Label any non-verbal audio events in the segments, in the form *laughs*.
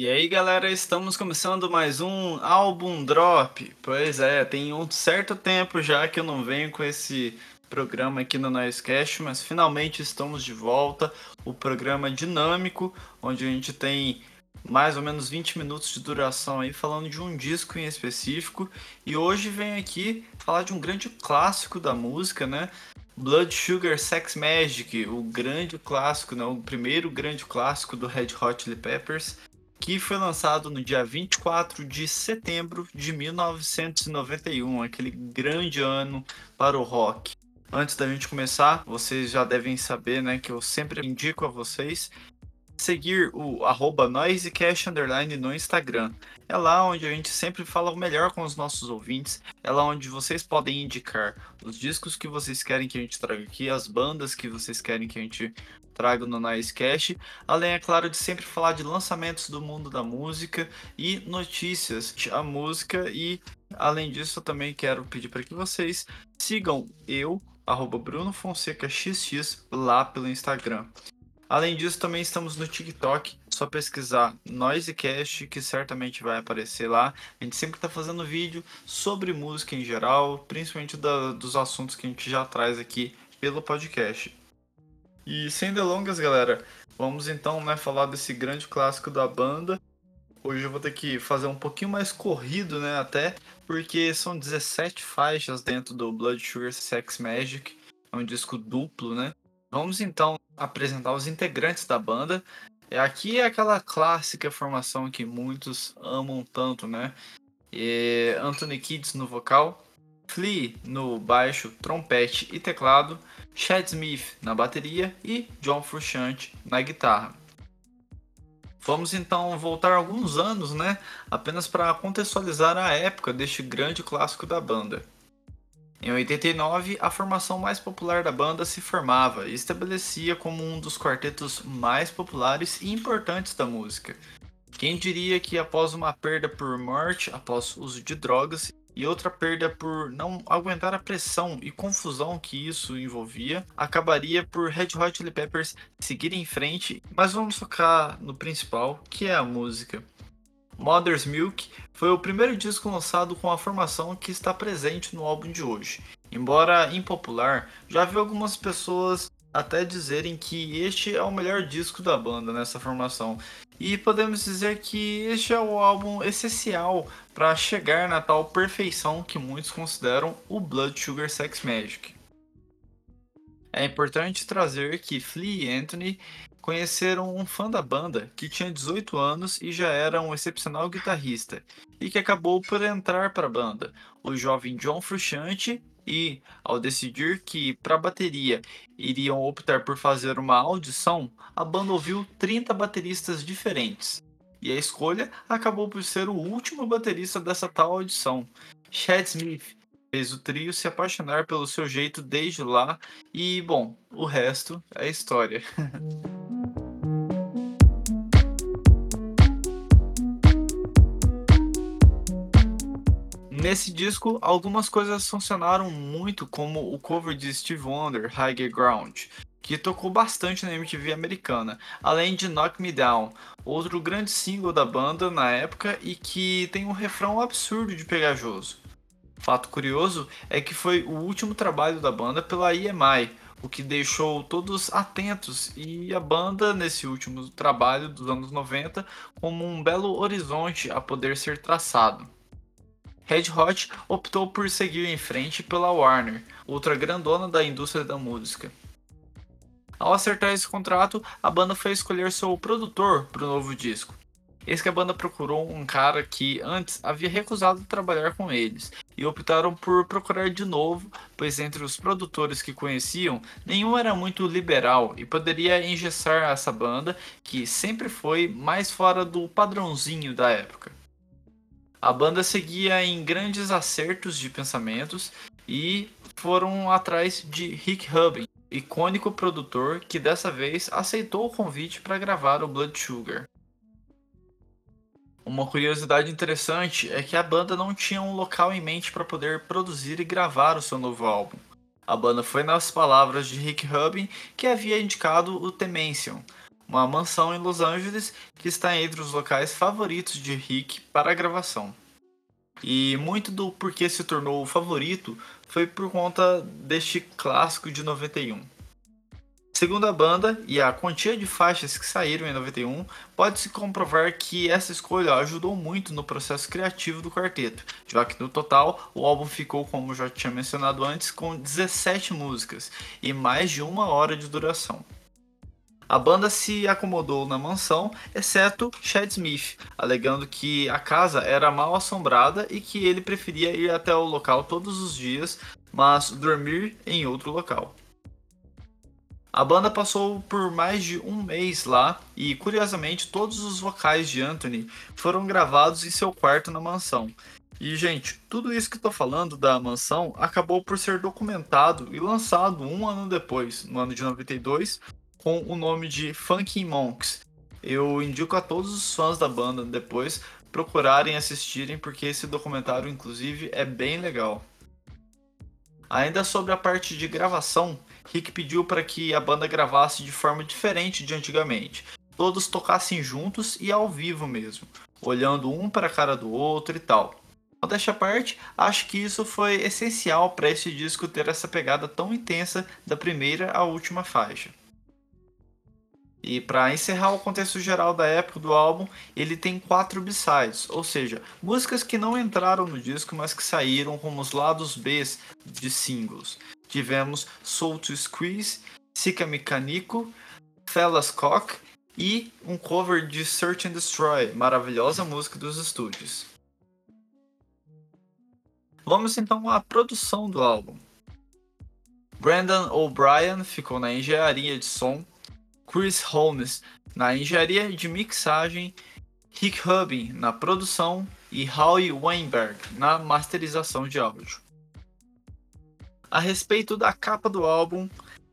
E aí, galera, estamos começando mais um álbum drop. Pois é, tem um certo tempo já que eu não venho com esse programa aqui no Noisecast, mas finalmente estamos de volta. O programa dinâmico, onde a gente tem mais ou menos 20 minutos de duração aí falando de um disco em específico. E hoje vem aqui falar de um grande clássico da música, né? Blood Sugar Sex Magic, o grande clássico, né? o primeiro grande clássico do Red Hot Chili Peppers, que foi lançado no dia 24 de setembro de 1991, aquele grande ano para o rock. Antes da gente começar, vocês já devem saber, né, que eu sempre indico a vocês seguir o arroba noisecast underline no Instagram. É lá onde a gente sempre fala o melhor com os nossos ouvintes. É lá onde vocês podem indicar os discos que vocês querem que a gente traga aqui, as bandas que vocês querem que a gente traga no Noisecast. Além, é claro, de sempre falar de lançamentos do mundo da música e notícias a música. E além disso, eu também quero pedir para que vocês sigam eu, arroba Bruno Fonseca XX, lá pelo Instagram. Além disso, também estamos no TikTok. Só pesquisar Noisecast, que certamente vai aparecer lá. A gente sempre está fazendo vídeo sobre música em geral, principalmente da, dos assuntos que a gente já traz aqui pelo podcast. E sem delongas, galera, vamos então né, falar desse grande clássico da banda. Hoje eu vou ter que fazer um pouquinho mais corrido, né? Até porque são 17 faixas dentro do Blood Sugar Sex Magic. É um disco duplo, né? Vamos então apresentar os integrantes da banda. Aqui é aquela clássica formação que muitos amam tanto, né? E Anthony Kids no vocal, Flea no baixo, trompete e teclado, Chad Smith na bateria e John Frusciante na guitarra. Vamos então voltar alguns anos, né? Apenas para contextualizar a época deste grande clássico da banda. Em 89, a formação mais popular da banda se formava e estabelecia como um dos quartetos mais populares e importantes da música. Quem diria que após uma perda por morte após uso de drogas e outra perda por não aguentar a pressão e confusão que isso envolvia, acabaria por Red Hot Chili Peppers seguir em frente, mas vamos focar no principal, que é a música. Mother's Milk foi o primeiro disco lançado com a formação que está presente no álbum de hoje. Embora impopular, já vi algumas pessoas até dizerem que este é o melhor disco da banda nessa formação. E podemos dizer que este é o álbum essencial para chegar na tal perfeição que muitos consideram o Blood Sugar Sex Magic. É importante trazer que Flea e Anthony conheceram um fã da banda que tinha 18 anos e já era um excepcional guitarrista, e que acabou por entrar para a banda, o jovem John Frusciante, e, ao decidir que para a bateria iriam optar por fazer uma audição, a banda ouviu 30 bateristas diferentes. E a escolha acabou por ser o último baterista dessa tal audição, Chad Smith, fez o trio se apaixonar pelo seu jeito desde lá e, bom, o resto é história. *laughs* Nesse disco, algumas coisas funcionaram muito, como o cover de Steve Wonder, Higher Ground, que tocou bastante na MTV americana, além de Knock Me Down, outro grande single da banda na época e que tem um refrão absurdo de pegajoso. Fato curioso é que foi o último trabalho da banda pela EMI, o que deixou todos atentos e a banda nesse último trabalho dos anos 90 como um belo horizonte a poder ser traçado. Red Hot optou por seguir em frente pela Warner, outra grandona da indústria da música. Ao acertar esse contrato, a banda foi escolher seu produtor para o novo disco. Eis que a banda procurou um cara que antes havia recusado trabalhar com eles e optaram por procurar de novo, pois entre os produtores que conheciam, nenhum era muito liberal e poderia engessar essa banda que sempre foi mais fora do padrãozinho da época. A banda seguia em grandes acertos de pensamentos e foram atrás de Rick Rubin, icônico produtor que dessa vez aceitou o convite para gravar o Blood Sugar. Uma curiosidade interessante é que a banda não tinha um local em mente para poder produzir e gravar o seu novo álbum. A banda foi nas palavras de Rick Rubin que havia indicado o The Mansion, uma mansão em Los Angeles que está entre os locais favoritos de Rick para a gravação. E muito do porquê se tornou o favorito foi por conta deste clássico de 91. Segundo a banda e a quantia de faixas que saíram em 91, pode-se comprovar que essa escolha ajudou muito no processo criativo do quarteto, já que no total o álbum ficou, como já tinha mencionado antes, com 17 músicas e mais de uma hora de duração. A banda se acomodou na mansão, exceto Chad Smith, alegando que a casa era mal assombrada e que ele preferia ir até o local todos os dias, mas dormir em outro local. A banda passou por mais de um mês lá e, curiosamente, todos os vocais de Anthony foram gravados em seu quarto na mansão. E, gente, tudo isso que estou falando da mansão acabou por ser documentado e lançado um ano depois, no ano de 92, com o nome de Funky Monks. Eu indico a todos os fãs da banda depois procurarem assistirem, porque esse documentário, inclusive, é bem legal. Ainda sobre a parte de gravação, Rick pediu para que a banda gravasse de forma diferente de antigamente. Todos tocassem juntos e ao vivo mesmo, olhando um para a cara do outro e tal. Desta parte, acho que isso foi essencial para esse disco ter essa pegada tão intensa da primeira à última faixa. E para encerrar o contexto geral da época do álbum, ele tem quatro b-sides, ou seja, músicas que não entraram no disco, mas que saíram como os lados B de singles tivemos Soul to Squeeze, Sika Mecanico, Fellas Cock e um cover de Search and Destroy, maravilhosa música dos estúdios. Vamos então à produção do álbum. Brandon O'Brien ficou na engenharia de som, Chris Holmes na engenharia de mixagem, Rick Rubin na produção e Howie Weinberg na masterização de áudio. A respeito da capa do álbum,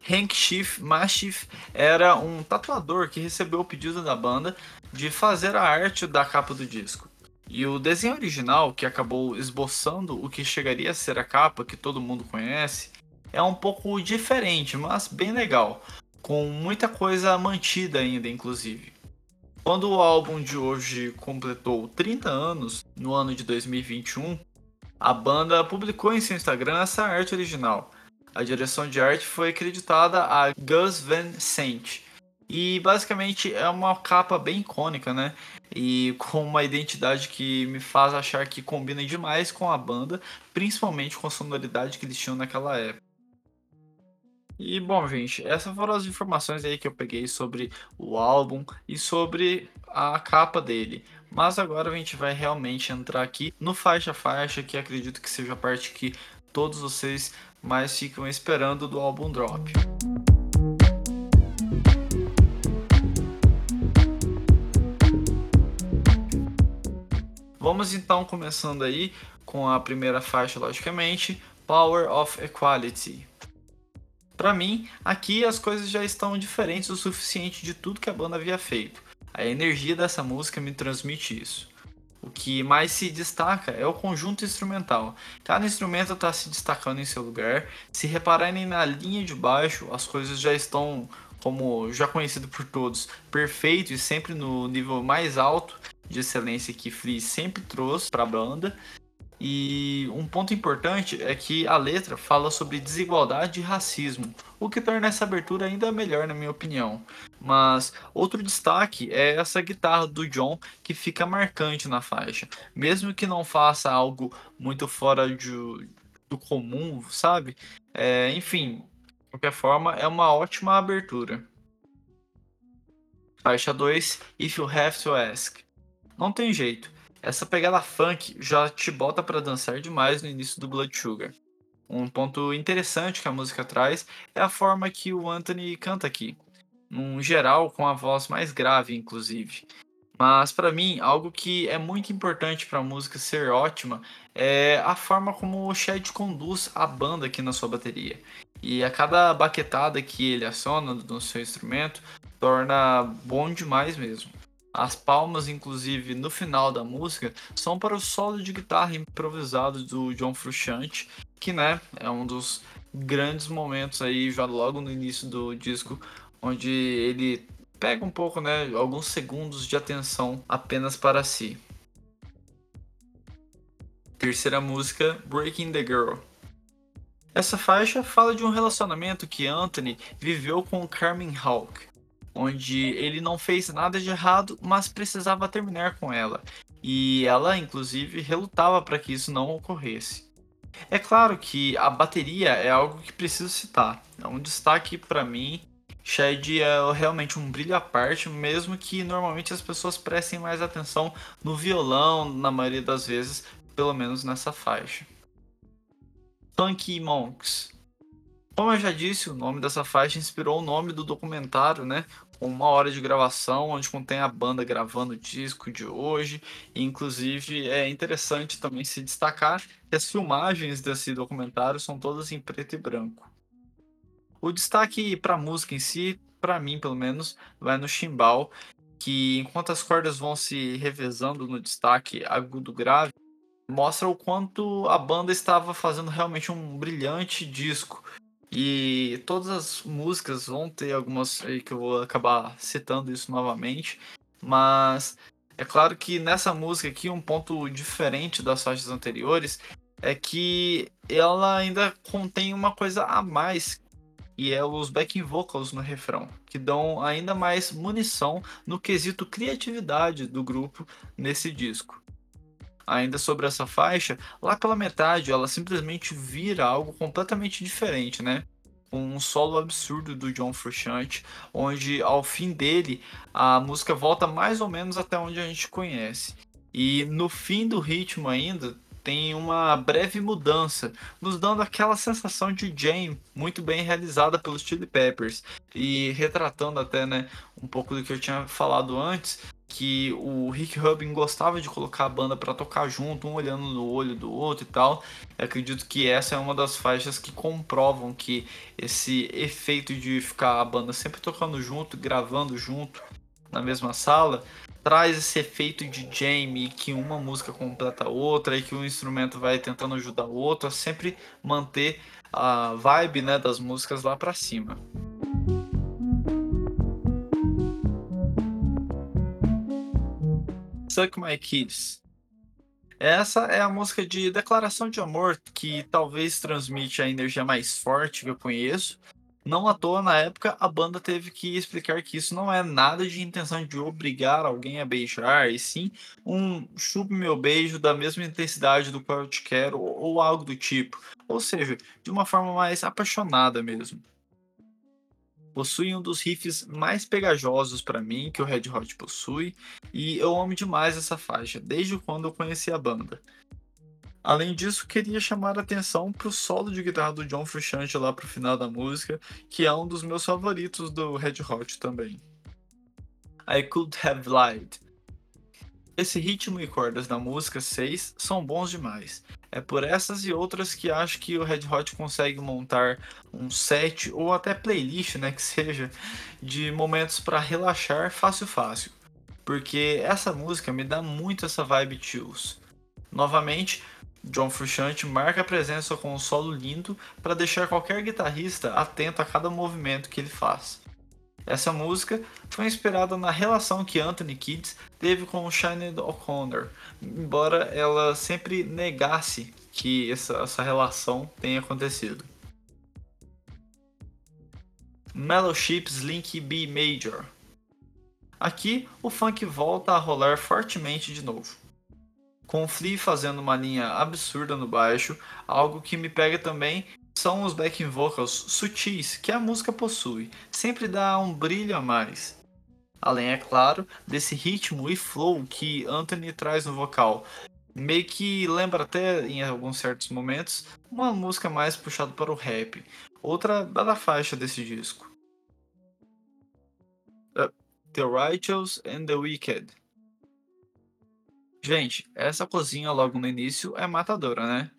Hank Schiff Mashif era um tatuador que recebeu o pedido da banda de fazer a arte da capa do disco. E o desenho original, que acabou esboçando o que chegaria a ser a capa que todo mundo conhece, é um pouco diferente, mas bem legal, com muita coisa mantida ainda, inclusive. Quando o álbum de hoje completou 30 anos, no ano de 2021, a banda publicou em seu Instagram essa arte original. A direção de arte foi acreditada a Gus Van Sant. E basicamente é uma capa bem icônica, né? E com uma identidade que me faz achar que combina demais com a banda, principalmente com a sonoridade que eles tinham naquela época. E bom, gente, essas foram as informações aí que eu peguei sobre o álbum e sobre a capa dele. Mas agora a gente vai realmente entrar aqui no faixa faixa, que acredito que seja a parte que todos vocês mais ficam esperando do álbum Drop. Vamos então começando aí com a primeira faixa, logicamente, Power of Equality. Para mim, aqui as coisas já estão diferentes o suficiente de tudo que a banda havia feito. A energia dessa música me transmite isso. O que mais se destaca é o conjunto instrumental. Cada instrumento está se destacando em seu lugar. Se repararem na linha de baixo, as coisas já estão, como já conhecido por todos, perfeito e sempre no nível mais alto de excelência que Flea sempre trouxe para a banda. E um ponto importante é que a letra fala sobre desigualdade e racismo, o que torna essa abertura ainda melhor, na minha opinião. Mas outro destaque é essa guitarra do John que fica marcante na faixa, mesmo que não faça algo muito fora de, do comum, sabe? É, enfim, de qualquer forma, é uma ótima abertura. Faixa 2, If You Have to Ask. Não tem jeito essa pegada funk já te bota para dançar demais no início do Blood Sugar. Um ponto interessante que a música traz é a forma que o Anthony canta aqui, num geral com a voz mais grave, inclusive. Mas para mim, algo que é muito importante para a música ser ótima é a forma como o Chad conduz a banda aqui na sua bateria. E a cada baquetada que ele aciona no seu instrumento torna bom demais mesmo. As palmas, inclusive, no final da música, são para o solo de guitarra improvisado do John Frusciante, que né, é um dos grandes momentos aí, já logo no início do disco, onde ele pega um pouco, né, alguns segundos de atenção apenas para si. Terceira música, Breaking the Girl. Essa faixa fala de um relacionamento que Anthony viveu com Carmen Hawk, onde ele não fez nada de errado, mas precisava terminar com ela, e ela, inclusive, relutava para que isso não ocorresse. É claro que a bateria é algo que preciso citar, é um destaque para mim. Shed é realmente um brilho à parte, mesmo que normalmente as pessoas prestem mais atenção no violão, na maioria das vezes, pelo menos nessa faixa. Funky Monks. Como eu já disse, o nome dessa faixa inspirou o nome do documentário, né? Uma hora de gravação, onde contém a banda gravando o disco de hoje. E, inclusive, é interessante também se destacar que as filmagens desse documentário são todas em preto e branco. O destaque para a música em si, para mim pelo menos, vai no chimbal, que enquanto as cordas vão se revezando no destaque agudo-grave, mostra o quanto a banda estava fazendo realmente um brilhante disco. E todas as músicas vão ter algumas aí que eu vou acabar citando isso novamente, mas é claro que nessa música aqui um ponto diferente das faixas anteriores é que ela ainda contém uma coisa a mais e é os backing vocals no refrão, que dão ainda mais munição no quesito criatividade do grupo nesse disco ainda sobre essa faixa, lá pela metade ela simplesmente vira algo completamente diferente, né? Um solo absurdo do John Frusciante, onde ao fim dele a música volta mais ou menos até onde a gente conhece. E no fim do ritmo ainda tem uma breve mudança, nos dando aquela sensação de jam muito bem realizada pelos Chili Peppers e retratando até, né, um pouco do que eu tinha falado antes, que o Rick Rubin gostava de colocar a banda para tocar junto, um olhando no olho do outro e tal. Eu acredito que essa é uma das faixas que comprovam que esse efeito de ficar a banda sempre tocando junto, gravando junto na mesma sala, traz esse efeito de jam que uma música completa a outra e que um instrumento vai tentando ajudar o outro a sempre manter a vibe né, das músicas lá para cima. Suck My Kids. Essa é a música de declaração de amor que talvez transmite a energia mais forte que eu conheço. Não à toa, na época, a banda teve que explicar que isso não é nada de intenção de obrigar alguém a beijar, e sim um chupe meu beijo da mesma intensidade do qual eu te quero, ou algo do tipo. Ou seja, de uma forma mais apaixonada mesmo possui um dos riffs mais pegajosos para mim que o Red Hot possui, e eu amo demais essa faixa, desde quando eu conheci a banda. Além disso, queria chamar a atenção para o solo de guitarra do John Frusciante lá pro final da música, que é um dos meus favoritos do Red Hot também. I Could Have Lied. Esse ritmo e cordas da música 6 são bons demais, é por essas e outras que acho que o Red Hot consegue montar um set ou até playlist, né, que seja, de momentos para relaxar fácil fácil. Porque essa música me dá muito essa vibe chills. Novamente, John Frusciante marca a presença com um solo lindo para deixar qualquer guitarrista atento a cada movimento que ele faz. Essa música foi inspirada na relação que Anthony Kidd teve com Sinead O'Connor, embora ela sempre negasse que essa, essa relação tenha acontecido. Mellow Ships Link B Major. Aqui o funk volta a rolar fortemente de novo. Com Flea fazendo uma linha absurda no baixo, algo que me pega também são os backing vocals sutis que a música possui, sempre dá um brilho a mais. Além, é claro, desse ritmo e flow que Anthony traz no vocal. Meio que lembra até, em alguns certos momentos, uma música mais puxada para o rap. Outra da faixa desse disco. Uh, the Righteous and the Wicked. Gente, essa cozinha logo no início é matadora, né?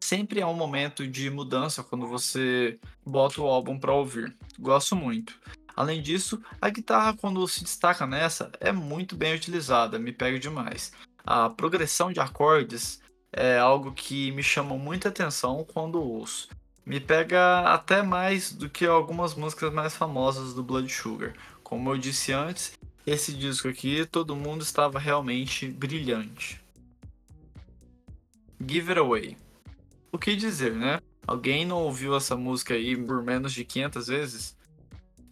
sempre é um momento de mudança quando você bota o álbum para ouvir. Gosto muito. Além disso, a guitarra, quando se destaca nessa, é muito bem utilizada, me pega demais. A progressão de acordes é algo que me chama muita atenção quando ouço. Me pega até mais do que algumas músicas mais famosas do Blood Sugar, Como eu disse antes, esse disco aqui todo mundo estava realmente brilhante. Give It Away. O que dizer, né? Alguém não ouviu essa música aí por menos de 500 vezes?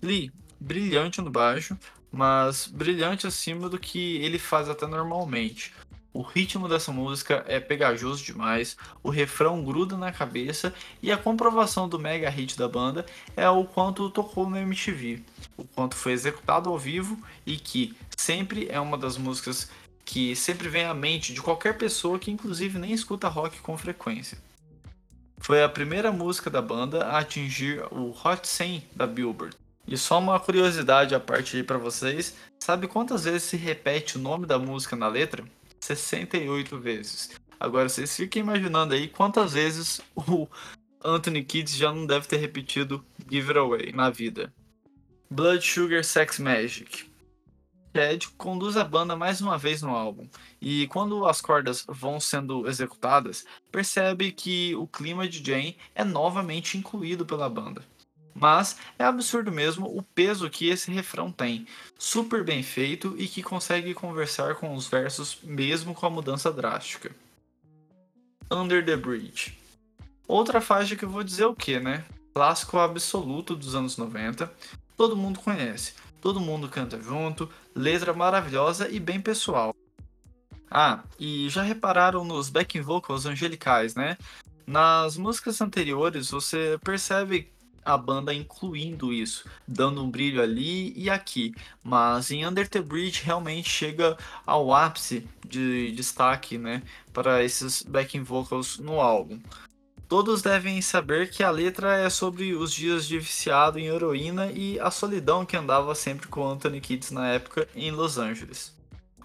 Lee, brilhante no baixo, mas brilhante acima do que ele faz até normalmente. O ritmo dessa música é pegajoso demais, o refrão gruda na cabeça e a comprovação do mega hit da banda é o quanto tocou no MTV, o quanto foi executado ao vivo e que sempre é uma das músicas que sempre vem à mente de qualquer pessoa que inclusive nem escuta rock com frequência. Foi a primeira música da banda a atingir o Hot 100 da Billboard. E só uma curiosidade a parte aí para vocês, sabe quantas vezes se repete o nome da música na letra? 68 vezes. Agora vocês fiquem imaginando aí quantas vezes *laughs* o Anthony Kidd já não deve ter repetido Give It Away na vida. Blood Sugar Sex Magic. Ted conduz a banda mais uma vez no álbum, e quando as cordas vão sendo executadas, percebe que o clima de Jane é novamente incluído pela banda. Mas é absurdo mesmo o peso que esse refrão tem. Super bem feito e que consegue conversar com os versos mesmo com a mudança drástica. Under the Bridge. Outra faixa que eu vou dizer o que, né? Clássico absoluto dos anos 90. Todo mundo conhece, todo mundo canta junto, letra maravilhosa e bem pessoal. Ah, e já repararam nos backing vocals angelicais, né? Nas músicas anteriores você percebe a banda incluindo isso, dando um brilho ali e aqui. Mas em Under the Bridge realmente chega ao ápice de destaque, né, para esses backing vocals no álbum. Todos devem saber que a letra é sobre os dias de viciado em heroína e a solidão que andava sempre com Anthony Kids na época em Los Angeles.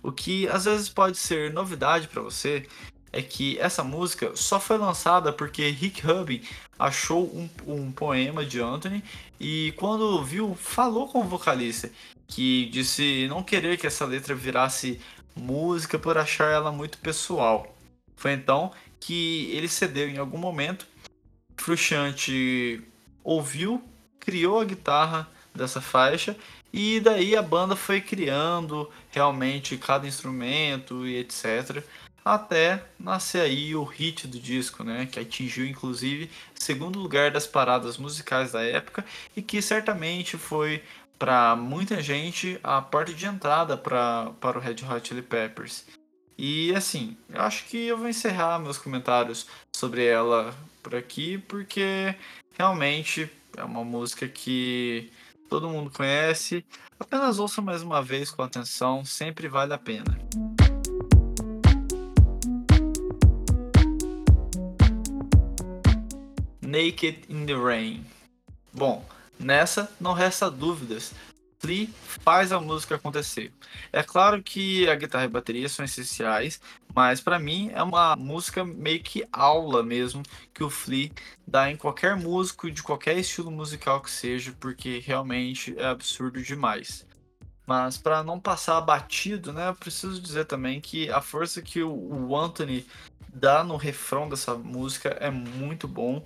O que às vezes pode ser novidade para você é que essa música só foi lançada porque Rick Rubin achou um, um, poema de Anthony e quando viu, falou com o vocalista, que disse não querer que essa letra virasse música por achar ela muito pessoal. Foi então que ele cedeu em algum momento. Frusciante ouviu, criou a guitarra dessa faixa e daí a banda foi criando realmente cada instrumento e etc até nascer aí o hit do disco, né, que atingiu inclusive segundo lugar das paradas musicais da época e que certamente foi para muita gente a porta de entrada pra, para o Red Hot Chili Peppers. E assim, eu acho que eu vou encerrar meus comentários sobre ela por aqui, porque realmente é uma música que todo mundo conhece. Apenas ouça mais uma vez com atenção, sempre vale a pena. Naked in the Rain. Bom, nessa não resta dúvidas. Flea faz a música acontecer. É claro que a guitarra e a bateria são essenciais, mas para mim é uma música meio que aula mesmo que o Flea dá em qualquer músico de qualquer estilo musical que seja, porque realmente é absurdo demais. Mas para não passar batido, né, preciso dizer também que a força que o Anthony dá no refrão dessa música é muito bom.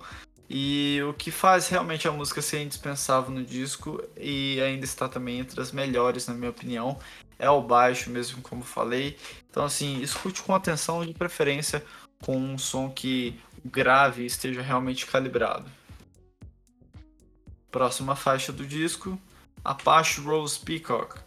E o que faz realmente a música ser indispensável no disco e ainda está também entre as melhores, na minha opinião, é o baixo mesmo, como falei. Então, assim, escute com atenção, de preferência com um som que grave esteja realmente calibrado. Próxima faixa do disco, Apache Rose Peacock.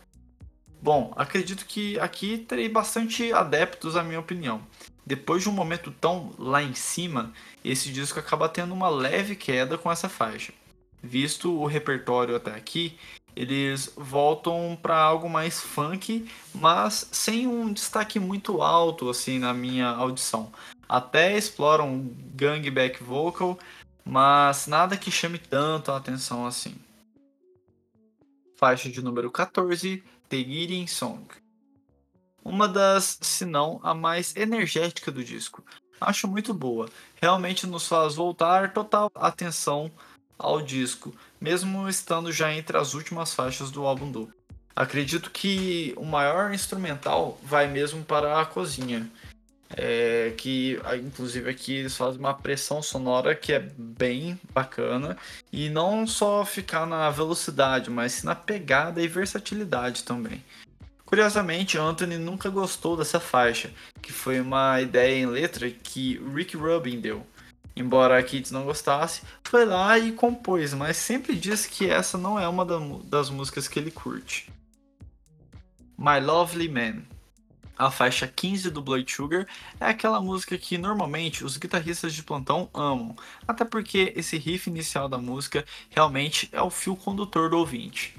Bom, acredito que aqui terei bastante adeptos, a minha opinião depois de um momento tão lá em cima, esse disco acaba tendo uma leve queda com essa faixa. Visto o repertório até aqui, eles voltam para algo mais funk, mas sem um destaque muito alto assim na minha audição. Até exploram gang back vocal, mas nada que chame tanto a atenção assim. Faixa de número 14, The Eating Song uma das, se não a mais energética do disco. Acho muito boa. Realmente nos faz voltar total atenção ao disco, mesmo estando já entre as últimas faixas do álbum duplo. Acredito que o maior instrumental vai mesmo para a cozinha. É, que inclusive aqui eles fazem uma pressão sonora que é bem bacana e não só ficar na velocidade, mas na pegada e versatilidade também. Curiosamente, Anthony nunca gostou dessa faixa, que foi uma ideia em letra que Rick Rubin deu. Embora a Kids não gostasse, foi lá e compôs, mas sempre diz que essa não é uma das músicas que ele curte. My Lovely Man a faixa 15 do Blood Sugar é aquela música que normalmente os guitarristas de plantão amam, até porque esse riff inicial da música realmente é o fio condutor do ouvinte.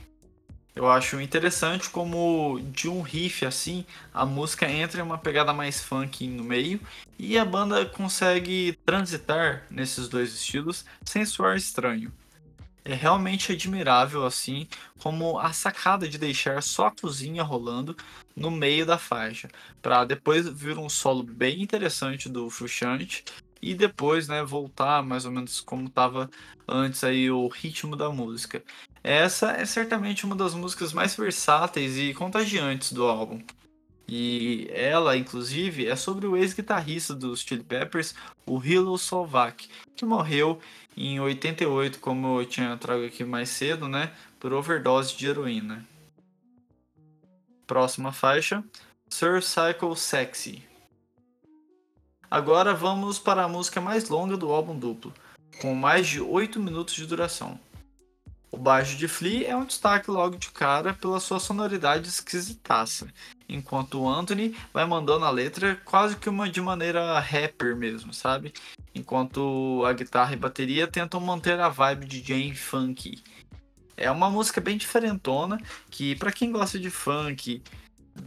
Eu acho interessante como de um riff assim, a música entra em uma pegada mais funk no meio e a banda consegue transitar nesses dois estilos sem soar estranho. É realmente admirável assim como a sacada de deixar só a cozinha rolando no meio da faixa, para depois vir um solo bem interessante do Frusciante e depois, né, voltar mais ou menos como estava antes aí o ritmo da música. Essa é certamente uma das músicas mais versáteis e contagiantes do álbum. E ela, inclusive, é sobre o ex-guitarrista dos Chili Peppers, o Hilo Slovak, que morreu em 88, como eu tinha trago aqui mais cedo, né, por overdose de heroína. Próxima faixa, Sir Cycle Sexy. Agora vamos para a música mais longa do álbum duplo, com mais de 8 minutos de duração. O baixo de Flea é um destaque logo de cara pela sua sonoridade esquisitaça, enquanto o Anthony vai mandando a letra quase que uma de maneira rapper mesmo, sabe? Enquanto a guitarra e bateria tentam manter a vibe de Jane Funk. É uma música bem diferentona que para quem gosta de funk,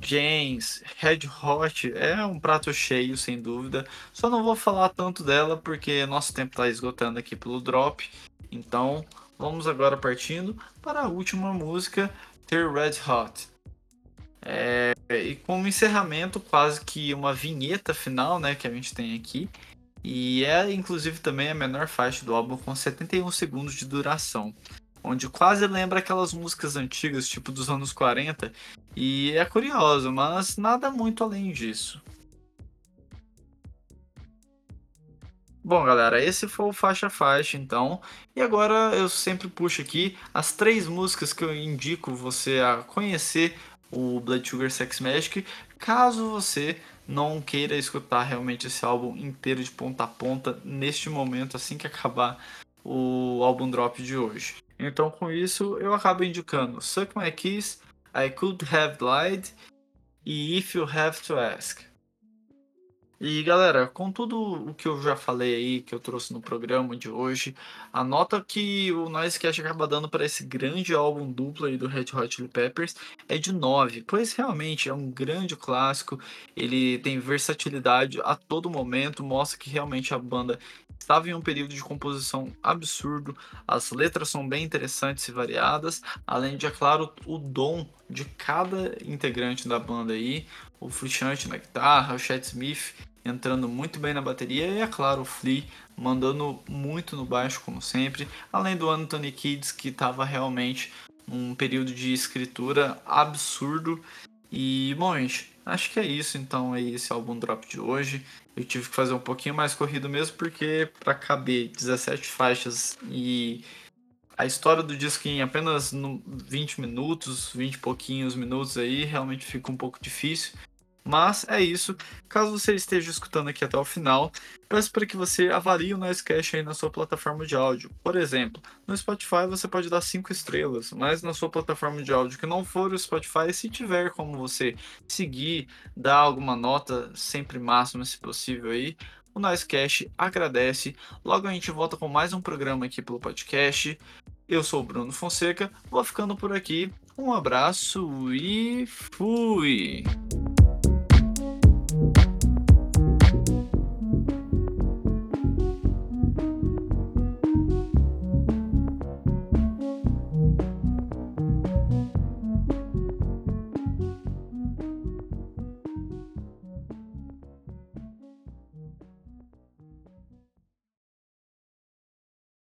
James, Red Hot é um prato cheio, sem dúvida. Só não vou falar tanto dela porque nosso tempo está esgotando aqui pelo drop. Então, vamos agora partindo para a última música, Ter Red Hot. É, e como encerramento, quase que uma vinheta final, né, que a gente tem aqui. E é inclusive também a menor faixa do álbum com 71 segundos de duração onde quase lembra aquelas músicas antigas, tipo dos anos 40, e é curioso, mas nada muito além disso. Bom, galera, esse foi o faixa faixa, então. E agora eu sempre puxo aqui as três músicas que eu indico você a conhecer o Blood Sugar Sex Magic, caso você não queira escutar realmente esse álbum inteiro de ponta a ponta neste momento, assim que acabar o álbum drop de hoje. Então, com isso, eu acabo indicando Suck My Kiss, I Could Have Lied e If You Have to Ask. E galera, com tudo o que eu já falei aí, que eu trouxe no programa de hoje, a nota que o Noisecast acaba dando para esse grande álbum duplo aí do Red Hot Chili Peppers é de 9, pois realmente é um grande clássico, ele tem versatilidade a todo momento, mostra que realmente a banda estava em um período de composição absurdo, as letras são bem interessantes e variadas, além de, é claro, o dom de cada integrante da banda aí, o Frusciante na guitarra, o Chad Smith entrando muito bem na bateria e, é claro, o Flea mandando muito no baixo, como sempre, além do Anthony Kids, que estava realmente num período de escritura absurdo. E, bom, gente, acho que é isso então aí esse álbum drop de hoje. Eu tive que fazer um pouquinho mais corrido mesmo, porque para caber 17 faixas e a história do disco em apenas 20 minutos, 20 e pouquinhos minutos aí, realmente fica um pouco difícil. Mas é isso. Caso você esteja escutando aqui até o final, peço para que você avalie o Noisecast aí na sua plataforma de áudio. Por exemplo, no Spotify você pode dar 5 estrelas, mas na sua plataforma de áudio que não for o Spotify, se tiver como você seguir, dar alguma nota, sempre máxima se possível aí, o Noisecast agradece. Logo a gente volta com mais um programa aqui pelo podcast. Eu sou o Bruno Fonseca, vou ficando por aqui. Um abraço e fui!